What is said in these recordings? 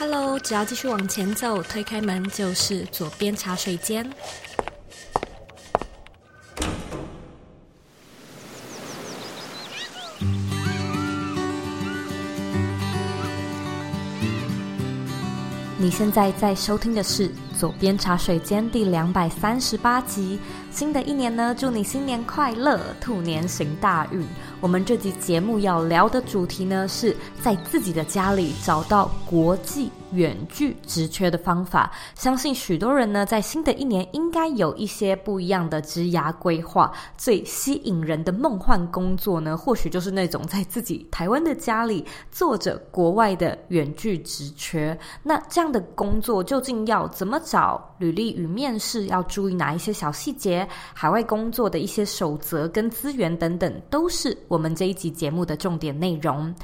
Hello，只要继续往前走，推开门就是左边茶水间。你现在在收听的是左边茶水间第两百三十八集。新的一年呢，祝你新年快乐，兔年行大运。我们这集节目要聊的主题呢，是在自己的家里找到国际远距职缺的方法。相信许多人呢，在新的一年应该有一些不一样的职涯规划。最吸引人的梦幻工作呢，或许就是那种在自己台湾的家里做着国外的远距职缺。那这样的工作究竟要怎么找？履历与面试要注意哪一些小细节？海外工作的一些守则跟资源等等，都是我们这一集节目的重点内容。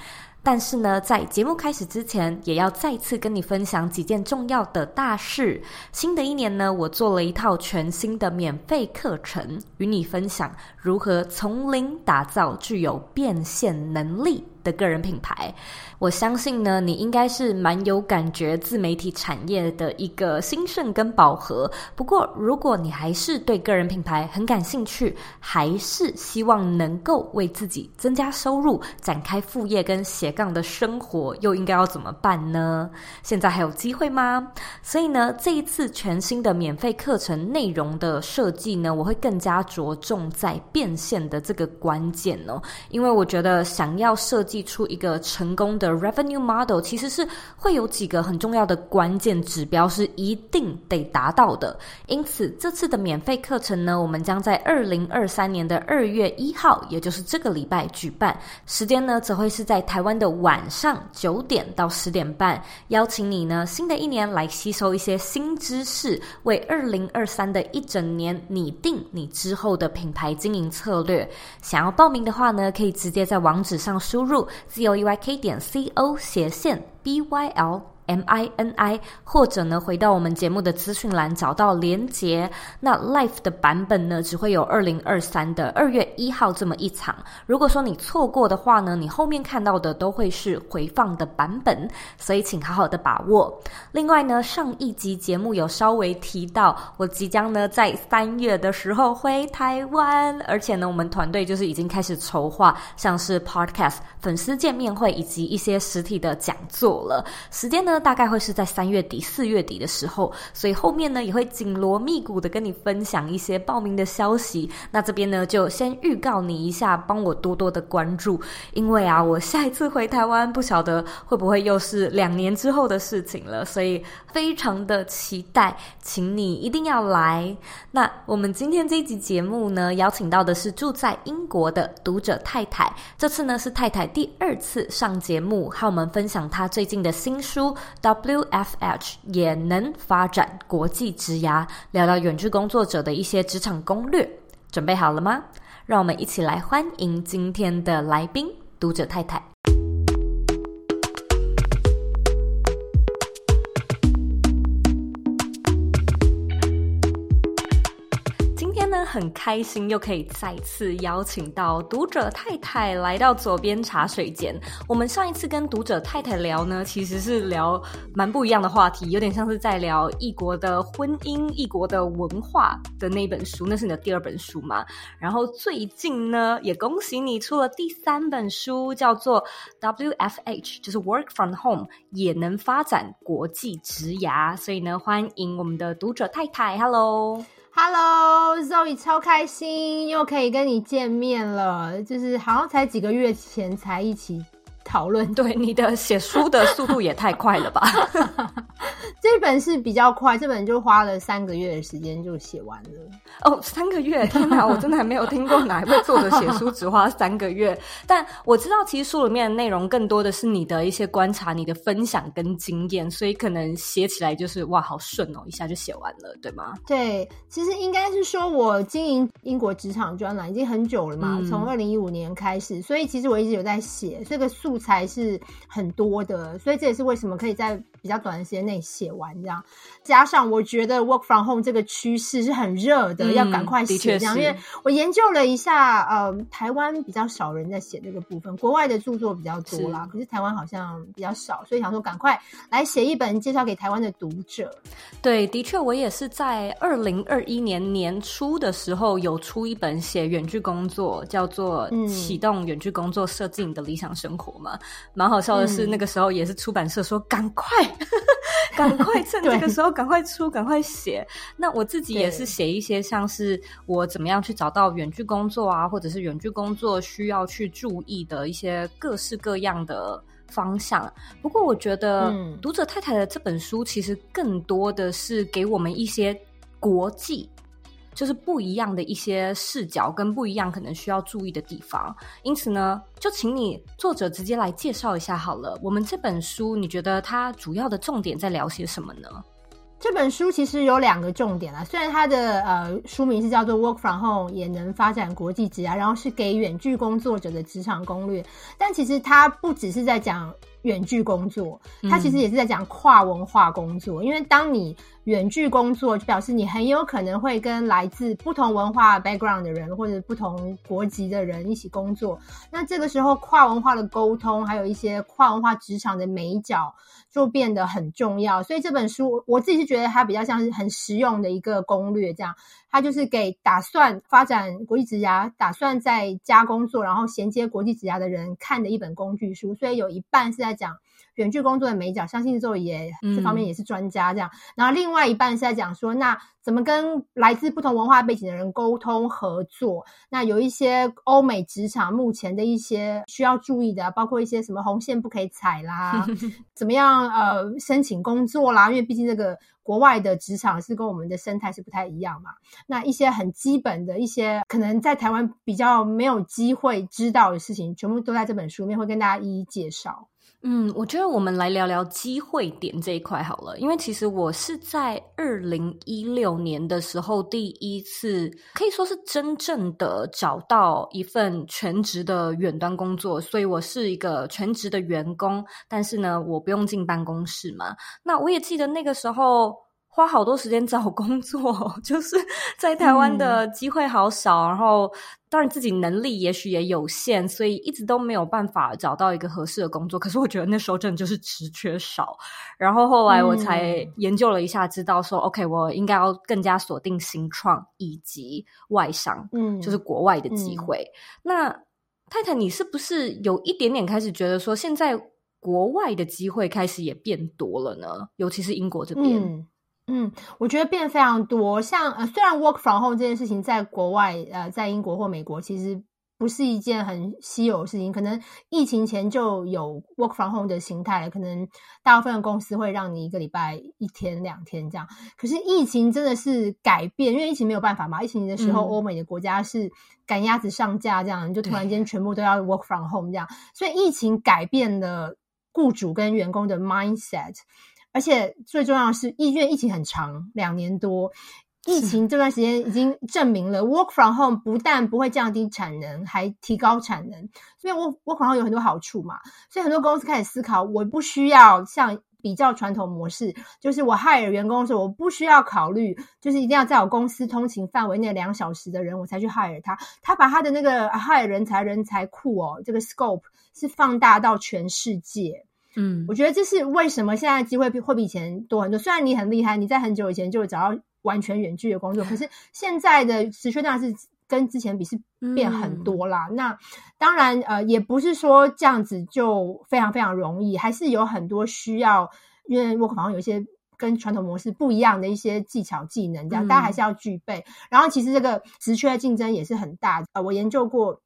但是呢，在节目开始之前，也要再次跟你分享几件重要的大事。新的一年呢，我做了一套全新的免费课程，与你分享如何从零打造具有变现能力的个人品牌。我相信呢，你应该是蛮有感觉自媒体产业的一个兴盛跟饱和。不过，如果你还是对个人品牌很感兴趣，还是希望能够为自己增加收入、展开副业跟斜杠的生活，又应该要怎么办呢？现在还有机会吗？所以呢，这一次全新的免费课程内容的设计呢，我会更加着重在变现的这个关键哦，因为我觉得想要设计出一个成功的。revenue model 其实是会有几个很重要的关键指标是一定得达到的，因此这次的免费课程呢，我们将在二零二三年的二月一号，也就是这个礼拜举办，时间呢则会是在台湾的晚上九点到十点半，邀请你呢新的一年来吸收一些新知识，为二零二三的一整年拟定你之后的品牌经营策略。想要报名的话呢，可以直接在网址上输入 z o e y k 点 c o 斜线 b y l M I N I，或者呢，回到我们节目的资讯栏找到连接。那 Life 的版本呢，只会有二零二三的二月一号这么一场。如果说你错过的话呢，你后面看到的都会是回放的版本，所以请好好的把握。另外呢，上一集节目有稍微提到，我即将呢在三月的时候回台湾，而且呢，我们团队就是已经开始筹划，像是 Podcast 粉丝见面会以及一些实体的讲座了。时间呢？大概会是在三月底、四月底的时候，所以后面呢也会紧锣密鼓的跟你分享一些报名的消息。那这边呢就先预告你一下，帮我多多的关注，因为啊，我下一次回台湾不晓得会不会又是两年之后的事情了，所以非常的期待，请你一定要来。那我们今天这一集节目呢，邀请到的是住在英国的读者太太，这次呢是太太第二次上节目，和我们分享她最近的新书。WFH 也能发展国际职涯，聊聊远距工作者的一些职场攻略，准备好了吗？让我们一起来欢迎今天的来宾，读者太太。很开心又可以再次邀请到读者太太来到左边茶水间。我们上一次跟读者太太聊呢，其实是聊蛮不一样的话题，有点像是在聊异国的婚姻、异国的文化的那本书，那是你的第二本书嘛。然后最近呢，也恭喜你出了第三本书，叫做 WFH，就是 Work from Home，也能发展国际职涯。所以呢，欢迎我们的读者太太，Hello。Hello，Zoe，超开心又可以跟你见面了，就是好像才几个月前才一起讨论。对，你的写书的速度也太快了吧？这本是比较快，这本就花了三个月的时间就写完了。哦，三个月！天哪，我真的还没有听过哪一位作者写书只花三个月。但我知道，其实书里面的内容更多的是你的一些观察、你的分享跟经验，所以可能写起来就是哇，好顺哦，一下就写完了，对吗？对，其实应该是说我经营英国职场专栏已经很久了嘛，从二零一五年开始，所以其实我一直有在写，这个速素材是很多的，所以这也是为什么可以在比较短的时间内写完这样。加上我觉得 work from home 这个趋势是很热的，嗯、要赶快写这样。因为我研究了一下，呃，台湾比较少人在写这个部分，国外的著作比较多啦，是可是台湾好像比较少，所以想说赶快来写一本介绍给台湾的读者。对，的确，我也是在二零二一年年初的时候有出一本写远距工作，叫做《启动远距工作，设计你的理想生活》嘛。蛮、嗯、好笑的是，那个时候也是出版社说赶快。赶快趁这个时候赶快出，赶快写。那我自己也是写一些，像是我怎么样去找到远距工作啊，或者是远距工作需要去注意的一些各式各样的方向。不过我觉得，读者太太的这本书其实更多的是给我们一些国际。就是不一样的一些视角跟不一样可能需要注意的地方，因此呢，就请你作者直接来介绍一下好了。我们这本书，你觉得它主要的重点在聊些什么呢？这本书其实有两个重点啊，虽然它的呃书名是叫做《Work from Home 也能发展国际职涯》，然后是给远距工作者的职场攻略，但其实它不只是在讲远距工作，它其实也是在讲跨文化工作，嗯、因为当你远距工作，就表示你很有可能会跟来自不同文化 background 的人，或者不同国籍的人一起工作。那这个时候，跨文化的沟通，还有一些跨文化职场的美角，就变得很重要。所以这本书，我自己是觉得它比较像是很实用的一个攻略，这样。它就是给打算发展国际职涯、打算在家工作，然后衔接国际职涯的人看的一本工具书。所以有一半是在讲远距工作的美角，相信周也这方面也是专家这样。嗯、然后另外一半是在讲说，那怎么跟来自不同文化背景的人沟通合作？那有一些欧美职场目前的一些需要注意的，包括一些什么红线不可以踩啦，怎么样呃申请工作啦？因为毕竟这个国外的职场是跟我们的生态是不太一样嘛。那一些很基本的一些可能在台湾比较没有机会知道的事情，全部都在这本书里面会跟大家一一介绍。嗯，我觉得我们来聊聊机会点这一块好了，因为其实我是在二零一六年的时候第一次可以说是真正的找到一份全职的远端工作，所以我是一个全职的员工，但是呢，我不用进办公室嘛。那我也记得那个时候。花好多时间找工作，就是在台湾的机会好少，嗯、然后当然自己能力也许也有限，所以一直都没有办法找到一个合适的工作。可是我觉得那时候真的就是职缺少，然后后来我才研究了一下，知道说、嗯、OK，我应该要更加锁定新创以及外商，嗯，就是国外的机会。嗯、那太太，你是不是有一点点开始觉得说，现在国外的机会开始也变多了呢？尤其是英国这边。嗯嗯，我觉得变非常多。像呃，虽然 work from home 这件事情在国外，呃，在英国或美国其实不是一件很稀有的事情，可能疫情前就有 work from home 的形态了。可能大部分的公司会让你一个礼拜一天两天这样。可是疫情真的是改变，因为疫情没有办法嘛。疫情的时候，欧美的国家是赶鸭子上架，这样、嗯、就突然间全部都要 work from home 这样。所以疫情改变了雇主跟员工的 mindset。而且最重要的是，因为疫情很长，两年多，疫情这段时间已经证明了 work from home 不但不会降低产能，还提高产能。所以 work work from home 有很多好处嘛，所以很多公司开始思考，我不需要像比较传统模式，就是我 hire 员工的时候，我不需要考虑，就是一定要在我公司通勤范围内两小时的人，我才去 hire 他。他把他的那个 hire 人才人才库哦，这个 scope 是放大到全世界。嗯，我觉得这是为什么现在机会会比以前多很多。虽然你很厉害，你在很久以前就找到完全远距的工作，可 是现在的职缺当然是跟之前比是变很多啦。嗯、那当然，呃，也不是说这样子就非常非常容易，还是有很多需要，因为我可能有一些跟传统模式不一样的一些技巧技能，这样、嗯、大家还是要具备。然后，其实这个职缺的竞争也是很大的。呃，我研究过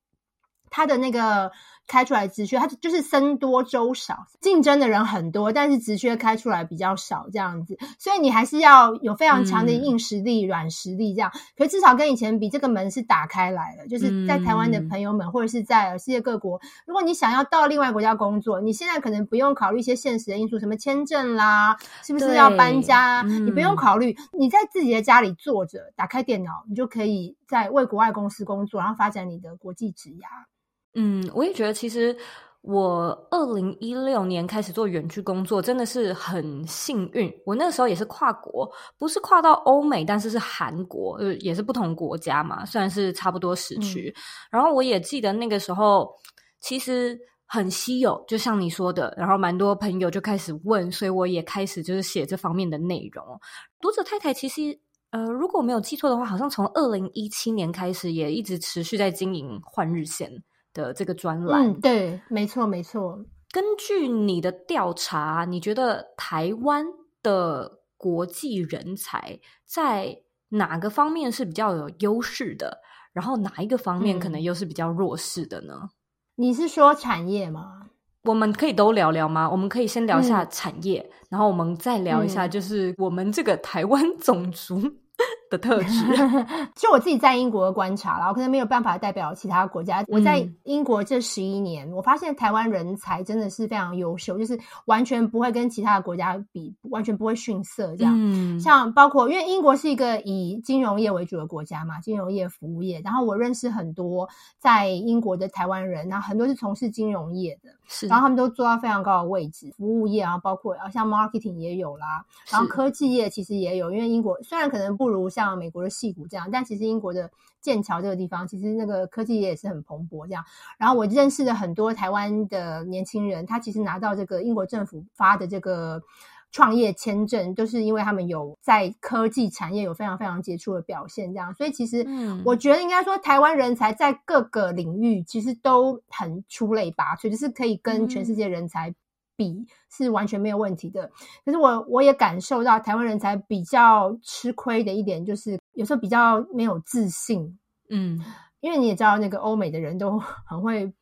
它的那个。开出来职缺，它就是僧多粥少，竞争的人很多，但是职缺开出来比较少，这样子，所以你还是要有非常强的硬实力、软、嗯、实力这样。可是至少跟以前比，这个门是打开来了。就是在台湾的朋友们，嗯、或者是在世界各国，如果你想要到另外国家工作，你现在可能不用考虑一些现实的因素，什么签证啦，是不是要搬家？嗯、你不用考虑，你在自己的家里坐着，打开电脑，你就可以在为国外公司工作，然后发展你的国际职涯。嗯，我也觉得，其实我二零一六年开始做远距工作，真的是很幸运。我那个时候也是跨国，不是跨到欧美，但是是韩国，呃，也是不同国家嘛，虽然是差不多时区。嗯。然后我也记得那个时候其实很稀有，就像你说的，然后蛮多朋友就开始问，所以我也开始就是写这方面的内容。读者太太其实，呃，如果我没有记错的话，好像从二零一七年开始也一直持续在经营换日线。的这个专栏，嗯，对，没错，没错。根据你的调查，你觉得台湾的国际人才在哪个方面是比较有优势的？然后哪一个方面可能又是比较弱势的呢？嗯，你是说产业吗？我们可以都聊聊吗？我们可以先聊一下产业，嗯，然后我们再聊一下，就是我们这个台湾 种族。的特质，就我自己在英国的观察啦，我可能没有办法代表其他国家。我在英国这十一年，我发现台湾人才真的是非常优秀，就是完全不会跟其他的国家比，完全不会逊色。这样，嗯，像包括因为英国是一个以金融业为主的国家嘛，金融业、服务业。然后我认识很多在英国的台湾人，然后很多是从事金融业的，是，然后他们都做到非常高的位置，服务业啊，包括像 marketing 也有啦，然后科技业其实也有，因为英国虽然可能不如像像美国的戏谷这样，但其实英国的剑桥这个地方，其实那个科技也是很蓬勃这样。然后我认识了很多台湾的年轻人，他其实拿到这个英国政府发的这个创业签证，都是因为他们有在科技产业有非常非常杰出的表现这样。所以其实我觉得应该说，台湾人才在各个领域其实都很出类拔萃，就是可以跟全世界人才。比是完全没有问题的，可是我我也感受到台湾人才比较吃亏的一点，就是有时候比较没有自信，嗯，因为你也知道，那个欧美的人都 很会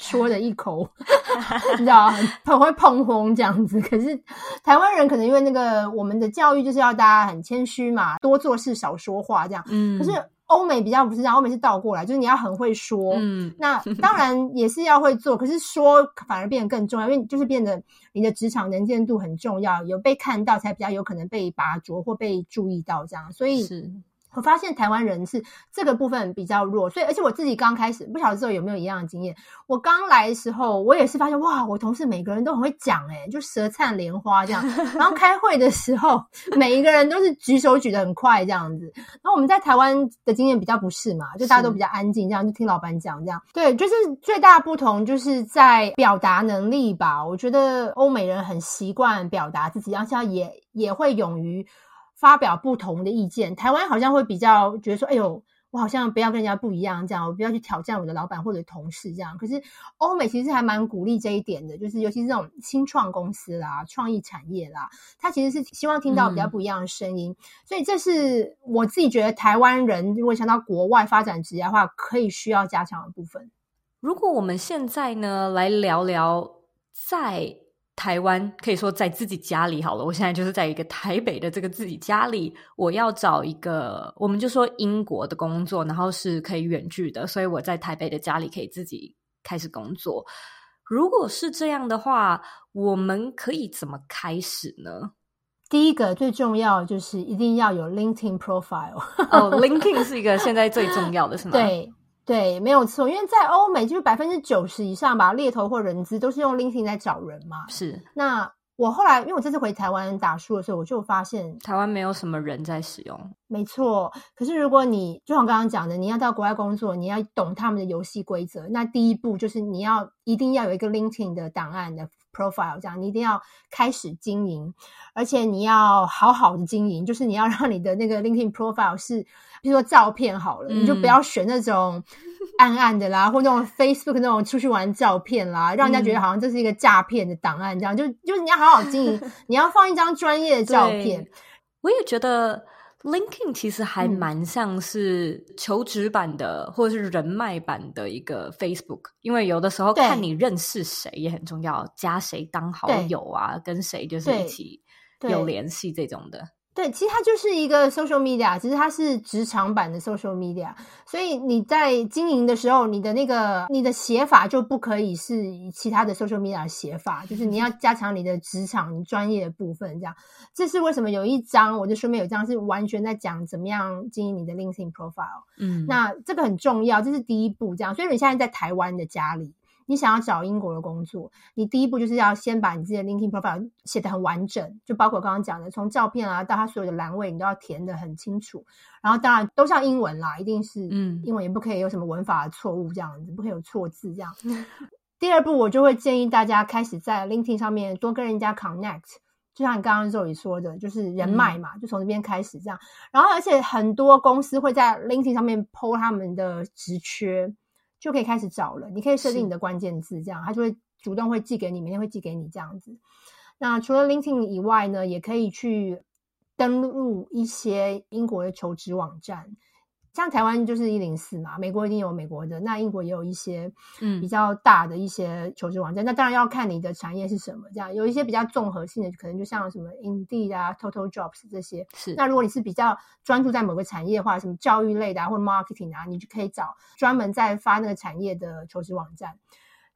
说的一口，你知道，很很会碰红这样子。可是台湾人可能因为那个我们的教育就是要大家很谦虚嘛，多做事少说话这样，嗯，可是。欧美比较不是这样，欧美是倒过来，就是你要很会说，嗯，那当然也是要会做，可是说反而变得更重要，因为就是变得你的职场能见度很重要，有被看到才比较有可能被拔擢或被注意到这样，所以是。我发现台湾人是这个部分比较弱，所以而且我自己刚开始不晓得之后有没有一样的经验。我刚来的时候，我也是发现哇，我同事每个人都很会讲，诶就舌灿莲花这样。然后开会的时候，每一个人都是举手举得很快这样子。然后我们在台湾的经验比较不是嘛，就大家都比较安静，这样就听老板讲这样。对，就是最大不同就是在表达能力吧。我觉得欧美人很习惯表达自己，而且也也会勇于。发表不同的意见，台湾好像会比较觉得说：“哎呦，我好像不要跟人家不一样，这样我不要去挑战我的老板或者同事这样。”可是欧美其实还蛮鼓励这一点的，就是尤其是这种新创公司啦、创意产业啦，他其实是希望听到比较不一样的声音。嗯、所以这是我自己觉得台湾人如果想到国外发展职业的话，可以需要加强的部分。如果我们现在呢，来聊聊在。台湾可以说在自己家里好了，我现在就是在一个台北的这个自己家里，我要找一个，我们就说英国的工作，然后是可以远距的，所以我在台北的家里可以自己开始工作。如果是这样的话，我们可以怎么开始呢？第一个最重要就是一定要有 LinkedIn profile。哦，LinkedIn 是一个现在最重要的，是吗？对。对，没有错，因为在欧美，就是百分之九十以上吧，猎头或人资都是用 LinkedIn 在找人嘛。是。那我后来，因为我这次回台湾打书的时候，我就发现台湾没有什么人在使用。没错。可是如果你就像刚刚讲的，你要到国外工作，你要懂他们的游戏规则，那第一步就是你要一定要有一个 LinkedIn 的档案的 profile，这样你一定要开始经营，而且你要好好的经营，就是你要让你的那个 LinkedIn profile 是。比如说照片好了，嗯，你就不要选那种暗暗的啦，或那种 Facebook 那种出去玩照片啦，让人家觉得好像这是一个诈骗的档案，这样，嗯，就就是你要好好经营，你要放一张专业的照片。我也觉得 LinkedIn 其实还蛮像是求职版的，嗯，或者是人脉版的一个 Facebook，因为有的时候看你认识谁也很重要，加谁当好友啊，跟谁就是一起有联系这种的。对，其实它就是一个 social media，只是它是职场版的 social media。所以你在经营的时候，你的那个你的写法就不可以是以其他的 social media 的写法，就是你要加强你的职场你专业的部分。这样，这是为什么有一章，我就顺便有一章是完全在讲怎么样经营你的 LinkedIn profile。嗯，那这个很重要，这是第一步。这样，所以你现在在台湾的家里。你想要找英国的工作，你第一步就是要先把你自己的 LinkedIn profile 写得很完整，就包括刚刚讲的，从照片啊到它所有的栏位，你都要填得很清楚。然后当然都像英文啦，一定是嗯，英文也不可以有什么文法的错误这样子，不可以有错字这样。第二步，我就会建议大家开始在 LinkedIn 上面多跟人家 connect，就像你刚刚 Zoe 说的，就是人脉嘛，嗯、就从这边开始这样。然后，而且很多公司会在 LinkedIn 上面 po 他们的职缺，就可以开始找了。你可以设定你的关键字，这样他就会主动会寄给你，明天会寄给你这样子。那除了 LinkedIn 以外呢，也可以去登录一些英国的求职网站。像台湾就是一零四嘛，美国一定有美国的，那英国也有一些嗯比较大的一些求职网站，嗯、那当然要看你的产业是什么，这样有一些比较综合性的，可能就像什么 Indeed 啊、Total Jobs 这些。是。那如果你是比较专注在某个产业的话，什么教育类的啊，或者 Marketing 啊，你就可以找专门在发那个产业的求职网站。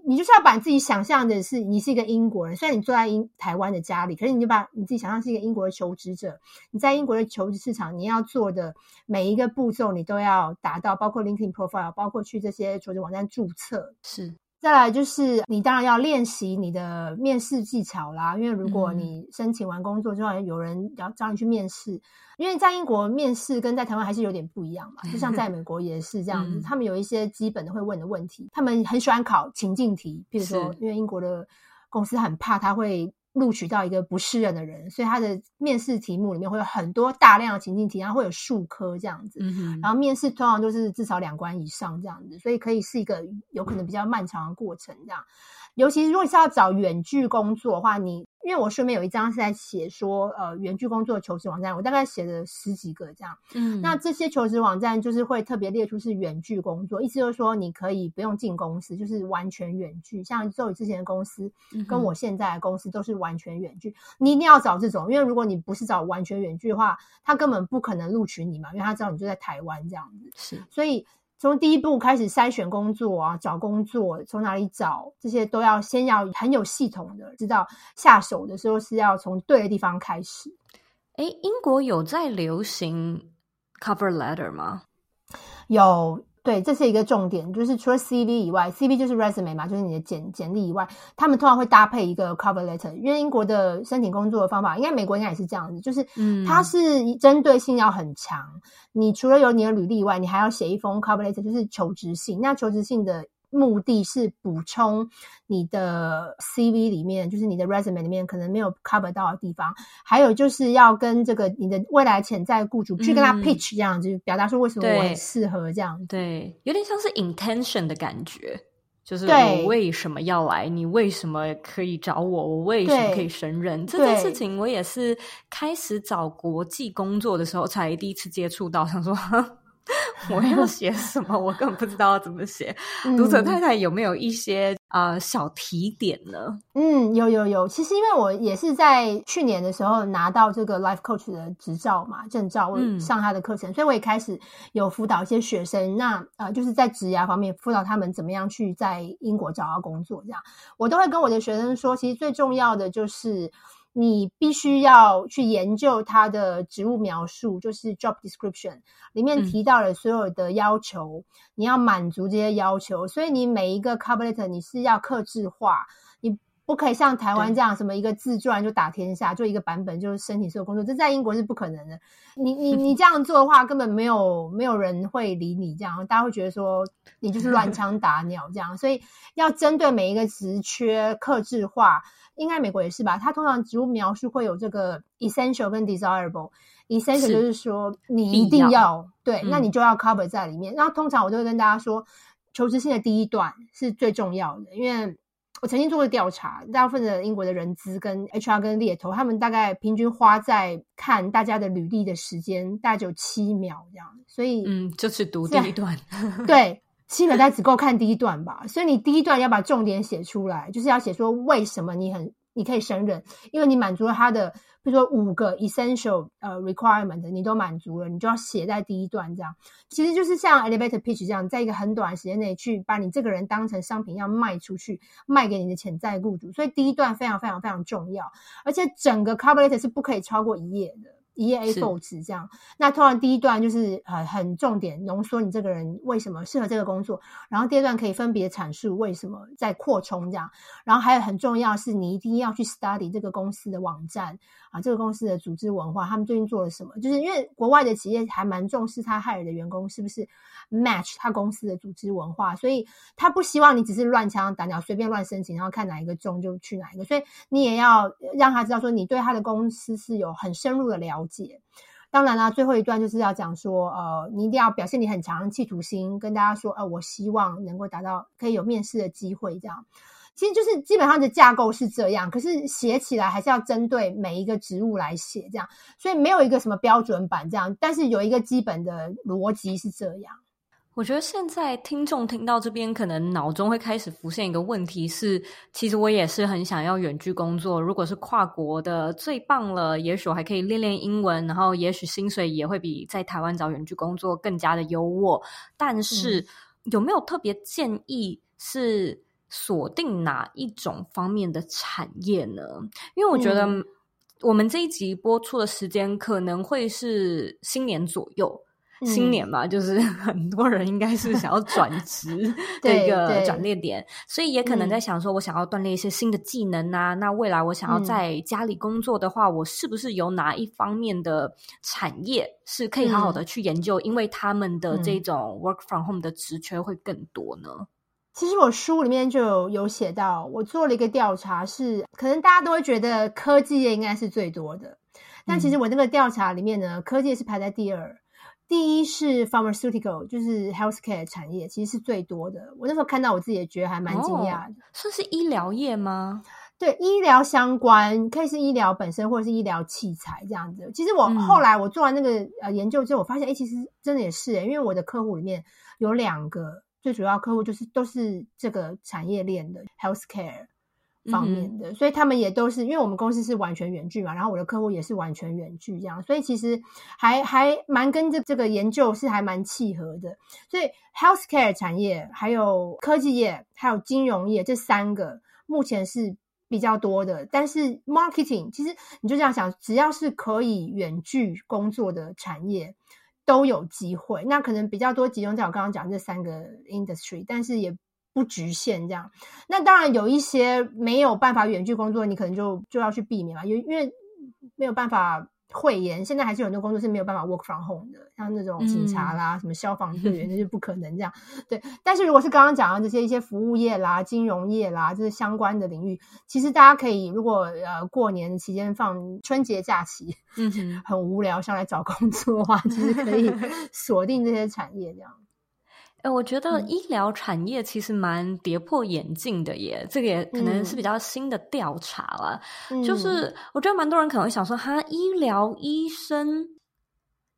你就是要把你自己想象的是你是一个英国人，虽然你坐在英台湾的家里，可是你就把你自己想象是一个英国的求职者。你在英国的求职市场，你要做的每一个步骤，你都要达到，包括 LinkedIn profile，包括去这些求职网站注册。是。再来就是，你当然要练习你的面试技巧啦。因为如果你申请完工作之后，有人要找你去面试，因为在英国面试跟在台湾还是有点不一样嘛。就像在美国也是这样子，他们有一些基本的会问的问题，他们很喜欢考情境题。比如说，因为英国的公司很怕他会。录取到一个不适任的人，所以他的面试题目里面会有很多大量的情境题，然后会有数科这样子。嗯。然后面试通常都是至少两关以上这样子，所以可以是一个有可能比较漫长的过程这样。尤其是如果是要找远距工作的话，你。因为我顺便有一张是在写说，呃，远距工作的求职网站，我大概写了十几个这样。嗯，那这些求职网站就是会特别列出是远距工作，意思就是说你可以不用进公司，就是完全远距。像 Zoe 之前的公司跟我现在的公司都是完全远距。嗯、你一定要找这种，因为如果你不是找完全远距的话，他根本不可能录取你嘛，因为他知道你就在台湾这样子。是，所以。从第一步开始筛选工作啊，找工作从哪里找，这些都要先要很有系统的知道，下手的时候是要从对的地方开始。诶，英国有在流行 cover letter 吗？有。对，这是一个重点，就是除了 CV 以外，CV 就是 resume 嘛，就是你的简简历以外，他们通常会搭配一个 cover letter。因为英国的申请工作的方法，应该美国应该也是这样子，就是它是针对性要很强。嗯、你除了有你的履历以外，你还要写一封 cover letter，就是求职信。那求职信的。目的是补充你的 CV 里面，就是你的 resume 里面可能没有 cover 到的地方，还有就是要跟这个你的未来潜在雇主去跟他 pitch 这样，就、嗯、表达说为什么我很适合这样。对，有点像是 intention 的感觉，就是我为什么要来，你为什么可以找我，我为什么可以胜任这件事情。我也是开始找国际工作的时候才第一次接触到，想说。我要写什么？我根本不知道要怎么写。嗯、读者太太有没有一些呃小提点呢？嗯，有有有。其实因为我也是在去年的时候拿到这个 Life Coach 的执照嘛，证照，我上他的课程，嗯、所以我也开始有辅导一些学生。那呃，就是在职涯方面辅导他们怎么样去在英国找到工作，这样我都会跟我的学生说，其实最重要的就是。你必须要去研究它的职务描述，就是 job description 里面提到了所有的要求，嗯、你要满足这些要求。所以你每一个 cover letter 你是要克制化，你不可以像台湾这样什么一个自传就打天下，就一个版本就是申请所有工作，这在英国是不可能的。你你你这样做的话，根本没有没有人会理你，这样大家会觉得说你就是乱枪打鸟这样。所以要针对每一个职缺克制化。应该美国也是吧？它通常职务描述会有这个 essential 跟 desirable。essential 就是说你一定要，要对，嗯、那你就要 cover 在里面。然后通常我都会跟大家说，求职信的第一段是最重要的，因为我曾经做过调查，大部分的英国的人资跟 HR 跟猎头，他们大概平均花在看大家的履历的时间大概只有七秒这样，所以嗯，就是读第一段，对。七秒，大概只够看第一段吧，所以你第一段要把重点写出来，就是要写说为什么你很你可以胜任，因为你满足了他的，比如说五个 essential 呃 requirement，你都满足了，你就要写在第一段这样。其实就是像 elevator pitch 这样，在一个很短的时间内去把你这个人当成商品要卖出去，卖给你的潜在雇主，所以第一段非常非常非常重要，而且整个 cover letter 是不可以超过一页的。一页 A4 纸这样。那通常第一段就是呃很重点浓缩你这个人为什么适合这个工作，然后第二段可以分别阐述为什么在扩充这样。然后还有很重要是你一定要去 study 这个公司的网站啊，这个公司的组织文化，他们最近做了什么？就是因为国外的企业还蛮重视他 hire 的员工是不是 match 他公司的组织文化，所以他不希望你只是乱枪打鸟随便乱申请，然后看哪一个中就去哪一个，所以你也要让他知道说你对他的公司是有很深入的了解。当然啦，最后一段就是要讲说，呃，你一定要表现你很强企图心，跟大家说，呃，我希望能够达到可以有面试的机会，这样。其实就是基本上的架构是这样，可是写起来还是要针对每一个职务来写，这样。所以没有一个什么标准版这样，但是有一个基本的逻辑是这样。我觉得现在听众听到这边，可能脑中会开始浮现一个问题是：其实我也是很想要远距工作。如果是跨国的，最棒了，也许我还可以练练英文，然后也许薪水也会比在台湾找远距工作更加的优渥。但是、嗯、有没有特别建议是锁定哪一种方面的产业呢？因为我觉得我们这一集播出的时间可能会是新年左右。新年嘛，就是 很多人应该是想要转职 的一个转捩点，所以也可能在想说，我想要锻炼一些新的技能啊。那未来我想要在家里工作的话，我是不是有哪一方面的产业是可以好好的去研究？因为他们的这种 work from home 的职缺会更多呢？其实我书里面就有有写到，我做了一个调查，是可能大家都会觉得科技业应该是最多的，但其实我那个调查里面呢，科技业是排在第二。第一是 pharmaceutical，就是 healthcare 产业，其实是最多的。我那时候看到，我自己也觉得还蛮惊讶的。哦，算是医疗业吗？对，医疗相关，可以是医疗本身，或者是医疗器材这样子。其实我后来我做完那个呃研究之后，我发现，哎，其实真的也是，因为我的客户里面有两个最主要客户，就是都是这个产业链的 healthcare。方面的，所以他们也都是，因为我们公司是完全远距嘛，然后我的客户也是完全远距这样，所以其实还还蛮跟这这个研究是还蛮契合的。所以 healthcare 产业、还有科技业、还有金融业这三个目前是比较多的，但是 marketing 其实你就这样想，只要是可以远距工作的产业都有机会。那可能比较多集中在我刚刚讲这三个 industry，但是也。不局限这样，那当然有一些没有办法远距工作，你可能就就要去避免嘛，因因为没有办法会延，现在还是有很多工作是没有办法 work from home 的，像那种警察啦、嗯、什么消防队员，那就不可能这样。对，但是如果是刚刚讲的这些一些服务业啦、金融业啦，就是相关的领域，其实大家可以如果呃过年期间放春节假期，嗯，很无聊想来找工作的话，其实可以 锁定这些产业这样。哎，我觉得医疗产业其实蛮跌破眼镜的耶，嗯、这个也可能是比较新的调查了。嗯、就是我觉得蛮多人可能会想说，哈，医疗医生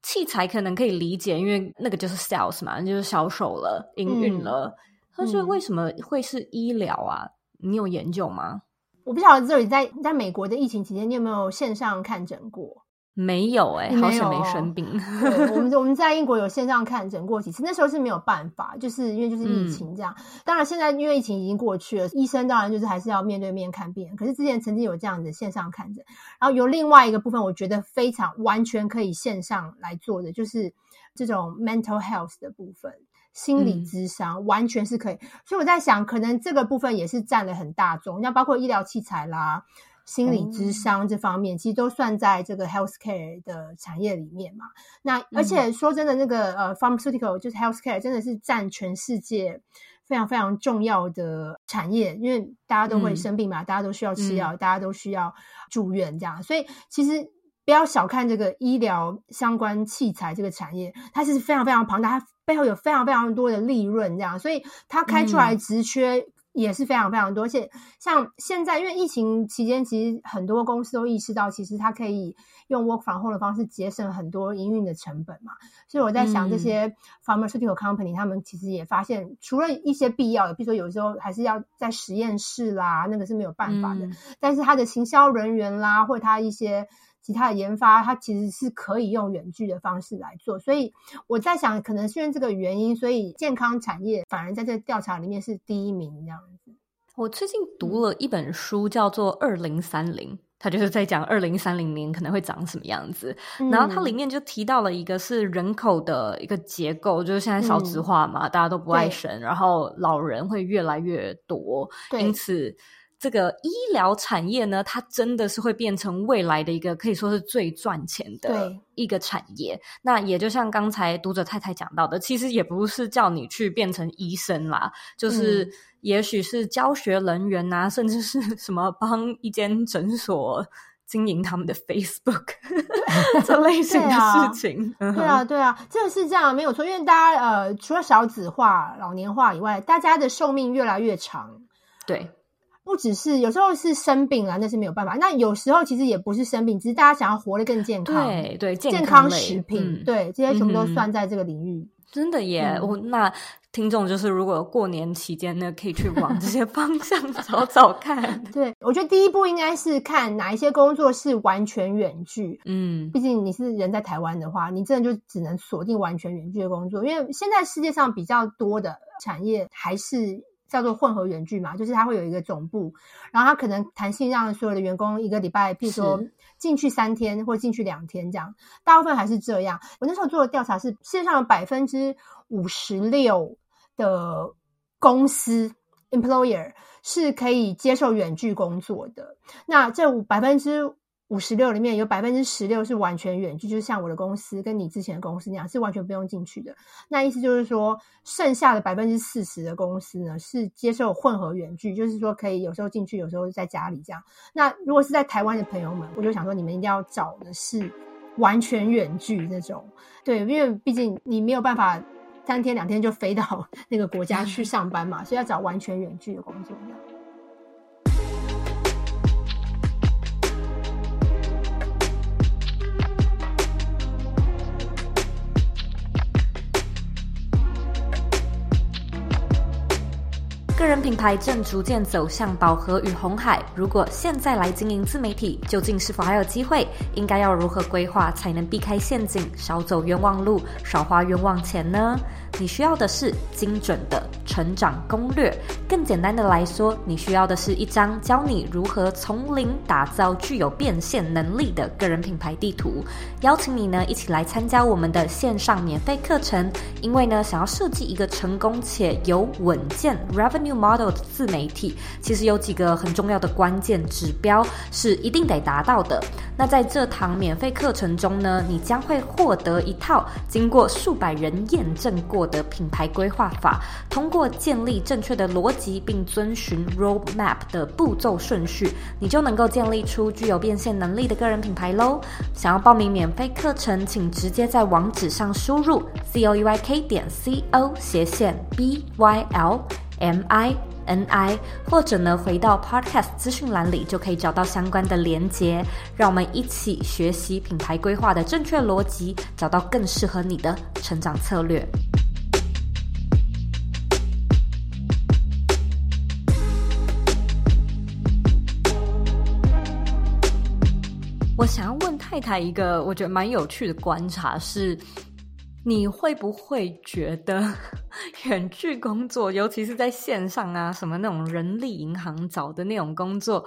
器材可能可以理解，因为那个就是 sales 嘛，就是销售了、营运了。但是为什么会是医疗啊？你有研究吗？我不晓得这里在在美国的疫情期间，你有没有线上看诊过？没有哎、欸，好险没生病。我们我们在英国有线上看诊过几次，那时候是没有办法，就是因为就是疫情这样。嗯、当然现在因为疫情已经过去了，医生当然就是还是要面对面看病人。可是之前曾经有这样子线上看诊，然后有另外一个部分，我觉得非常完全可以线上来做的，就是这种 mental health 的部分，心理咨商、嗯、完全是可以。所以我在想，可能这个部分也是占了很大众，像包括医疗器材啦。心理咨商这方面，其实都算在这个 healthcare 的产业里面嘛。那而且说真的，那个呃 pharmaceutical 就是 healthcare，真的是占全世界非常非常重要的产业，因为大家都会生病嘛，大家都需要吃药，大家都需要住院这样。所以其实不要小看这个医疗相关器材这个产业，它是非常非常庞大，它背后有非常非常多的利润这样。所以它开出来职缺。也是非常非常多，而且像现在，因为疫情期间，其实很多公司都意识到，其实它可以用 work from home 的方式节省很多营运的成本嘛。所以我在想，这些 pharmaceutical company、嗯、他们其实也发现，除了一些必要的，比如说有时候还是要在实验室啦，那个是没有办法的。嗯、但是他的行销人员啦，或者他一些。其他的研发，它其实是可以用远距的方式来做，所以我在想，可能是因为这个原因，所以健康产业反而在这个调查里面是第一名这样子。我最近读了一本书，叫做《二零三零》，他就是在讲二零三零年可能会长什么样子。嗯、然后它里面就提到了一个是人口的一个结构，就是现在少子化嘛，嗯、大家都不爱生，然后老人会越来越多，因此。这个医疗产业呢，它真的是会变成未来的一个可以说是最赚钱的一个产业。那也就像刚才读者太太讲到的，其实也不是叫你去变成医生啦，就是也许是教学人员啊，嗯、甚至是什么帮一间诊所经营他们的 Facebook 这类型的事情。对啊，对啊，对啊，这个是这样没有错，因为大家呃，除了少子化、老年化以外，大家的寿命越来越长。对。不只是有时候是生病了，那是没有办法。那有时候其实也不是生病，只是大家想要活得更健康。对对，健康食品，嗯、对这些全部都算在这个领域。真的耶！我、嗯、那听众就是，如果过年期间呢，可以去往这些方向 找找看。对，我觉得第一步应该是看哪一些工作是完全远距。嗯，毕竟你是人在台湾的话，你真的就只能锁定完全远距的工作，因为现在世界上比较多的产业还是。叫做混合远距嘛，就是它会有一个总部，然后它可能弹性让所有的员工一个礼拜，譬如说进去三天或进去两天这样，大部分还是这样。我那时候做的调查是，世界上有百分之五十六的公司 employer 是可以接受远距工作的，那这百分之。五十六里面有百分之十六是完全远距，就是像我的公司跟你之前的公司那样，是完全不用进去的。那意思就是说，剩下的百分之四十的公司呢，是接受混合远距，就是说可以有时候进去，有时候在家里这样。那如果是在台湾的朋友们，我就想说，你们一定要找的是完全远距这种，对，因为毕竟你没有办法三天两天就飞到 那个国家去上班嘛，所以要找完全远距的工作。个人品牌正逐渐走向饱和与红海。如果现在来经营自媒体，究竟是否还有机会？应该要如何规划才能避开陷阱，少走冤枉路，少花冤枉钱呢？你需要的是精准的成长攻略。更简单的来说，你需要的是一张教你如何从零打造具有变现能力的个人品牌地图。邀请你呢一起来参加我们的线上免费课程。因为呢，想要设计一个成功且有稳健 revenue model 的自媒体，其实有几个很重要的关键指标是一定得达到的。那在这堂免费课程中呢，你将会获得一套经过数百人验证过的品牌规划法，通过建立正确的逻辑并遵循 roadmap 的步骤顺序，你就能够建立出具有变现能力的个人品牌喽。想要报名免费课程，请直接在网址上输入 c o e y k 点 c o 斜线 b y l m i n i，或者呢回到 podcast 资讯栏里就可以找到相关的连结。让我们一起学习品牌规划的正确逻辑，找到更适合你的成长策略。我想要问太太一个我觉得蛮有趣的观察是，你会不会觉得 远距工作，尤其是在线上啊，什么那种人力银行找的那种工作，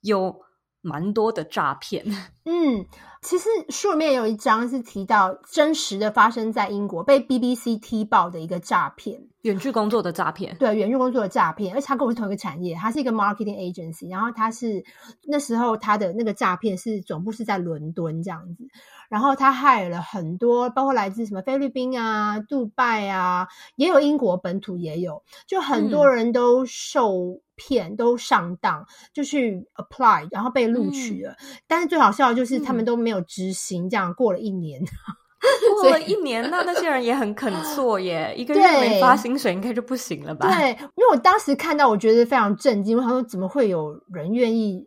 有蛮多的诈骗？嗯。其实书里面有一章是提到真实的发生在英国被 BBC 踢爆的一个诈骗，远距工作的诈骗。对，远距工作的诈骗，而且他跟我是同一个产业，他是一个 marketing agency，然后他是那时候他的那个诈骗是总部是在伦敦这样子，然后他害了很多，包括来自什么菲律宾啊、杜拜啊，也有英国本土也有，就很多人都受。嗯骗都上当，就去 apply，然后被录取了。嗯、但是最好笑的就是他们都没有执行，嗯、这样过了一年，过了一年，那那些人也很肯做耶，一个月没发薪水应该就不行了吧？对，因为我当时看到，我觉得非常震惊。我想说，怎么会有人愿意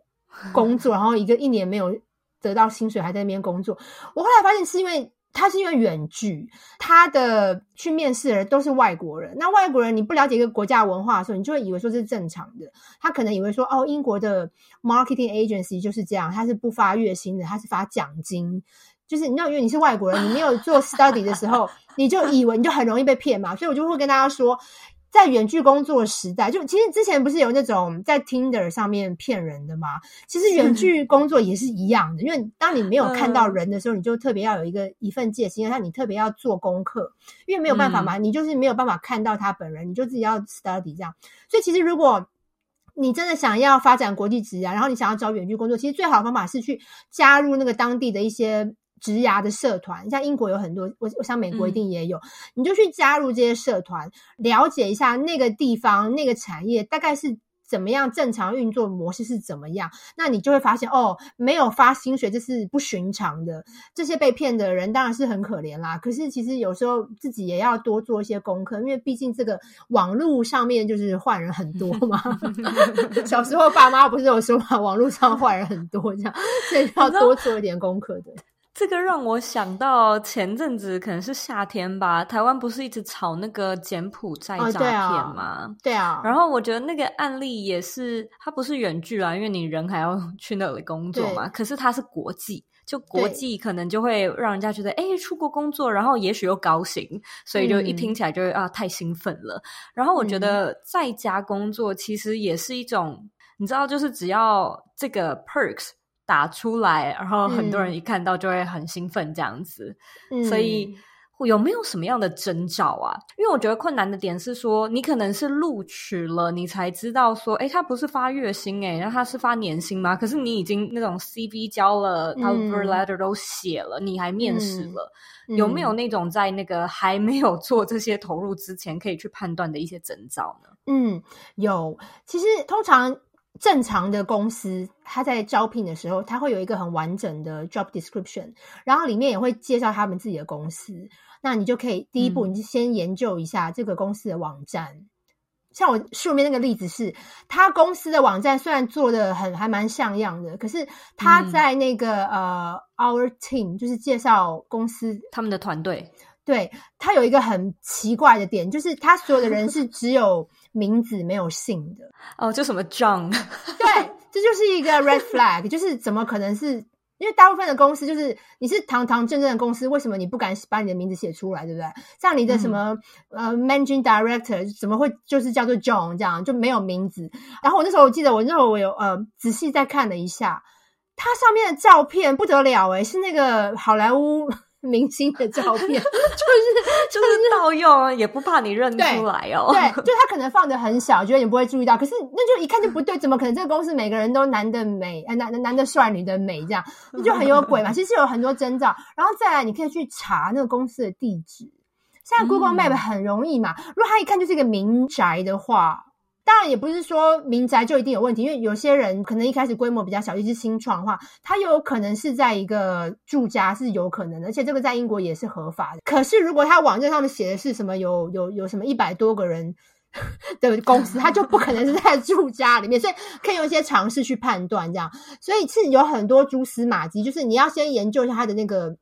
工作，然后一个一年没有得到薪水，还在那边工作？我后来发现是因为。他是因为远距，他的去面试的人都是外国人。那外国人你不了解一个国家文化的时候，你就会以为说这是正常的。他可能以为说，哦，英国的 marketing agency 就是这样，他是不发月薪的，他是发奖金。就是你知道，因为你是外国人，你没有做 study 的时候，你就以为你就很容易被骗嘛。所以我就会跟大家说，在远距工作时代，就其实之前不是有那种在 Tinder 上面骗人的吗？其实远距工作也是一样的，因为当你没有看到人的时候，你就特别要有一个一份戒心，那你特别要做功课，因为没有办法嘛，你就是没有办法看到他本人，你就自己要 study 这样。所以其实如果你真的想要发展国际职涯，然后你想要找远距工作，其实最好的方法是去加入那个当地的一些。职涯的社团，像英国有很多，我我想美国一定也有，嗯、你就去加入这些社团，了解一下那个地方那个产业大概是怎么样，正常运作模式是怎么样，那你就会发现哦，没有发薪水这是不寻常的。这些被骗的人当然是很可怜啦，可是其实有时候自己也要多做一些功课，因为毕竟这个网络上面就是坏人很多嘛。小时候爸妈不是有说嘛，网络上坏人很多这样，所以要多做一点功课的。这个让我想到前阵子可能是夏天吧，台湾不是一直炒那个柬埔寨诈骗吗？哦，对啊，对啊。然后我觉得那个案例也是，它不是远距啊，因为你人还要 去那里工作嘛。可是它是国际，就国际可能就会让人家觉得，哎，出国工作，然后也许又高薪，所以就一听起来就会啊太兴奋了。然后我觉得在家工作其实也是一种，你知道，就是只要这个 perks。打出来，然后很多人一看到就会很兴奋，这样子。嗯，所以有没有什么样的征兆啊？因为我觉得困难的点是说，你可能是录取了，你才知道说，哎，他不是发月薪，哎，那他是发年薪吗？可是你已经那种 CV 交了，cover letter 都写了，你还面试了，嗯，有没有那种在那个还没有做这些投入之前，可以去判断的一些征兆呢？嗯，有。其实通常。正常的公司，他在招聘的时候，他会有一个很完整的 job description，然后里面也会介绍他们自己的公司。那你就可以第一步，你就先研究一下这个公司的网站。嗯、像我书里面那个例子是，他公司的网站虽然做的很还蛮像样的，可是他在那个、嗯、呃 our team 就是介绍公司他们的团队，对，他有一个很奇怪的点，就是他所有的人是只有。名字没有姓的哦，就什么 John？对，这就是一个 red flag，就是怎么可能是？因为大部分的公司就是你是堂堂正正的公司，为什么你不敢把你的名字写出来，对不对？像你的什么、嗯、呃 managing director 怎么会就是叫做 John 这样就没有名字？然后我那时候我记得我那时候我有呃仔细再看了一下，它上面的照片不得了诶，是那个好莱坞。明星的照片，就是就是盗用，也不怕你认出来哦。对，就他可能放的很小，觉得你不会注意到。可是那就一看就不对，怎么可能？这个公司每个人都男的美，呃，男的男的帅，女的美，这样那就很有鬼嘛。其实有很多征兆，然后再来，你可以去查那个公司的地址。现在 Google Map 很容易嘛，如果他一看就是一个民宅的话。当然也不是说民宅就一定有问题，因为有些人可能一开始规模比较小，就是新创的话，他有可能是在一个住家是有可能的，而且这个在英国也是合法的。可是如果他网站上面写的是什么有有有什么一百多个人 的公司，他就不可能是在住家里面，所以可以用一些尝试去判断这样。所以是有很多蛛丝马迹，就是你要先研究一下他的那个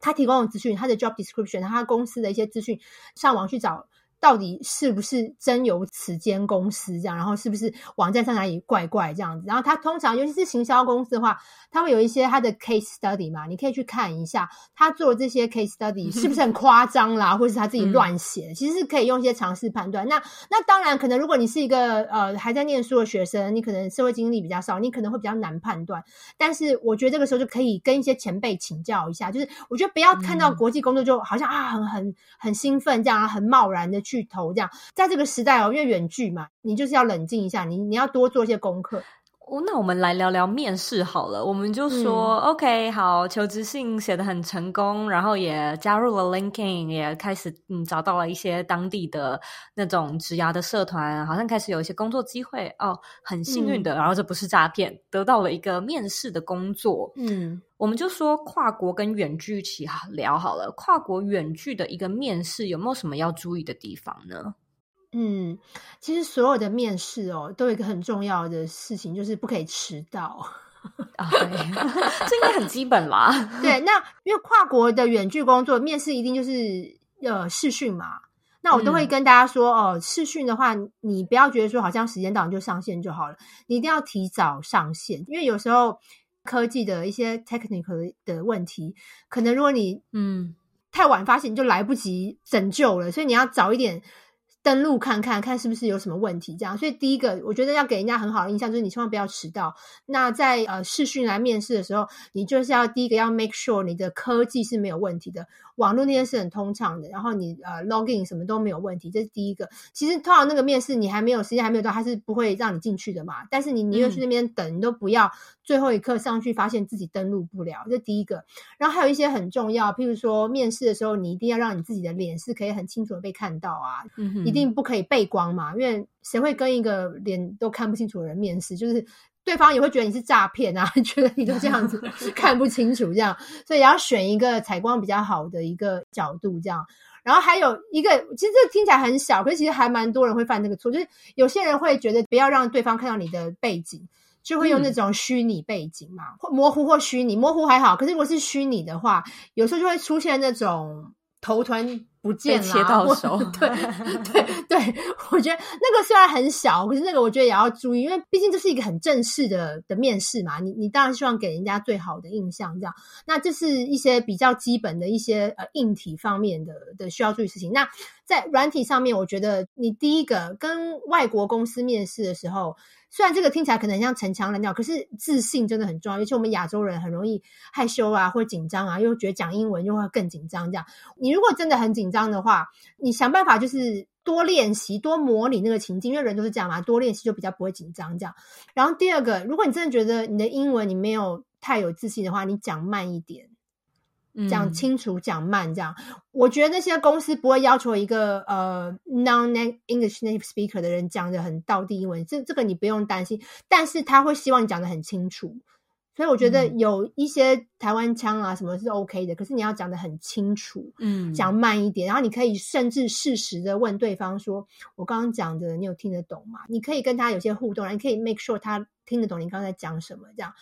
他提供的资讯，他的 job description，他公司的一些资讯，上网去找。到底是不是真有此间公司这样？然后是不是网站上哪里怪怪这样子？然后他通常，尤其是行销公司的话，他会有一些他的 case study 嘛，你可以去看一下他做的这些 case study 是不是很夸张啦，或者是他自己乱写的，其实是可以用一些尝试判断。那那当然，可能如果你是一个呃还在念书的学生，你可能社会经历比较少，你可能会比较难判断。但是我觉得这个时候就可以跟一些前辈请教一下，就是我觉得不要看到国际工作就好像啊很很很兴奋这样，很贸然的去。投这样，在这个时代哦，因为远距嘛，你就是要冷静一下，你你要多做一些功课。哦，那我们来聊聊面试好了。我们就说，嗯，OK，好，求职信写得很成功，然后也加入了 LinkedIn，也开始嗯找到了一些当地的那种职涯的社团，好像开始有一些工作机会哦，很幸运的，嗯，然后这不是诈骗，得到了一个面试的工作。嗯。我们就说跨国跟远距一起聊好了。跨国远距的一个面试有没有什么要注意的地方呢？嗯，其实所有的面试哦，都有一个很重要的事情，就是不可以迟到啊。对，这应该很基本啦。对，那因为跨国的远距工作面试一定就是呃视讯嘛。那我都会跟大家说、嗯、哦，视讯的话，你不要觉得说好像时间到你就上线就好了，你一定要提早上线，因为有时候。科技的一些 technical 的问题，可能如果你嗯太晚发现，你就来不及拯救了。所以你要早一点登录看看看是不是有什么问题，这样。所以第一个，我觉得要给人家很好的印象，就是你千万不要迟到。那在呃视讯来面试的时候，你就是要第一个要 make sure 你的科技是没有问题的，网络那些是很通畅的，然后你呃 login 什么都没有问题，这是第一个。其实通常那个面试你还没有时间还没有到，他是不会让你进去的嘛。但是你宁愿去那边等，你都不要最后一刻上去发现自己登录不了，这是第一个。然后还有一些很重要，譬如说面试的时候，你一定要让你自己的脸是可以很清楚的被看到啊，嗯，一定不可以背光嘛，因为谁会跟一个脸都看不清楚的人面试？就是对方也会觉得你是诈骗啊，觉得你都这样子 看不清楚这样，所以也要选一个采光比较好的一个角度这样。然后还有一个，其实这个听起来很小，可是其实还蛮多人会犯这个错，就是有些人会觉得不要让对方看到你的背景。就会用那种虚拟背景嘛，或、嗯、模糊或虚拟，模糊还好，可是如果是虚拟的话，有时候就会出现那种头突然不见了，切到手。对对对，我觉得那个虽然很小，可是那个我觉得也要注意，因为毕竟这是一个很正式的的面试嘛，你你当然希望给人家最好的印象，这样。那这是一些比较基本的一些呃硬体方面的的需要注意事情。那在软体上面，我觉得你第一个跟外国公司面试的时候。虽然这个听起来可能很像陈腔滥调，可是自信真的很重要。尤其我们亚洲人很容易害羞啊，或紧张啊，又觉得讲英文又会更紧张。这样，你如果真的很紧张的话，你想办法就是多练习、多模拟那个情境，因为人都是这样嘛，多练习就比较不会紧张。这样，然后第二个，如果你真的觉得你的英文你没有太有自信的话，你讲慢一点。讲清楚，讲慢，这样，我觉得那些公司不会要求一个呃 non-English native speaker 的人讲的很道地英文，这这个你不用担心。但是他会希望你讲的很清楚，所以我觉得有一些台湾腔啊什么是 OK 的，可是你要讲的很清楚，嗯，讲慢一点，然后你可以甚至适时的问对方说：“我刚刚讲的你有听得懂吗？”你可以跟他有些互动，你可以 make sure 他听得懂你刚才讲什么，这样。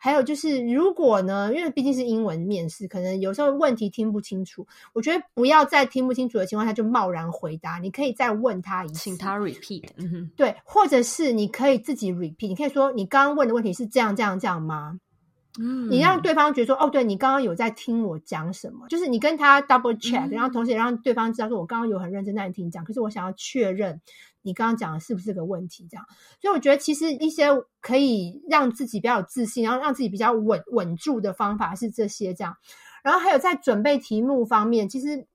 还有就是，如果呢，因为毕竟是英文面试，可能有时候问题听不清楚。我觉得不要在听不清楚的情况下就贸然回答，你可以再问他一次，请他 repeat。嗯哼，对，或者是你可以自己 repeat，你可以说你刚刚问的问题是这样这样这样吗？嗯，你让对方觉得说，哦，对，你刚刚有在听我讲什么，就是你跟他 double check，嗯，然后同时也让对方知道说，我刚刚有很认真在听你讲，可是我想要确认。你刚刚讲的是不是个问题？这样，所以我觉得其实一些可以让自己比较有自信，然后让自己比较稳稳住的方法是这些这样。然后还有在准备题目方面，其实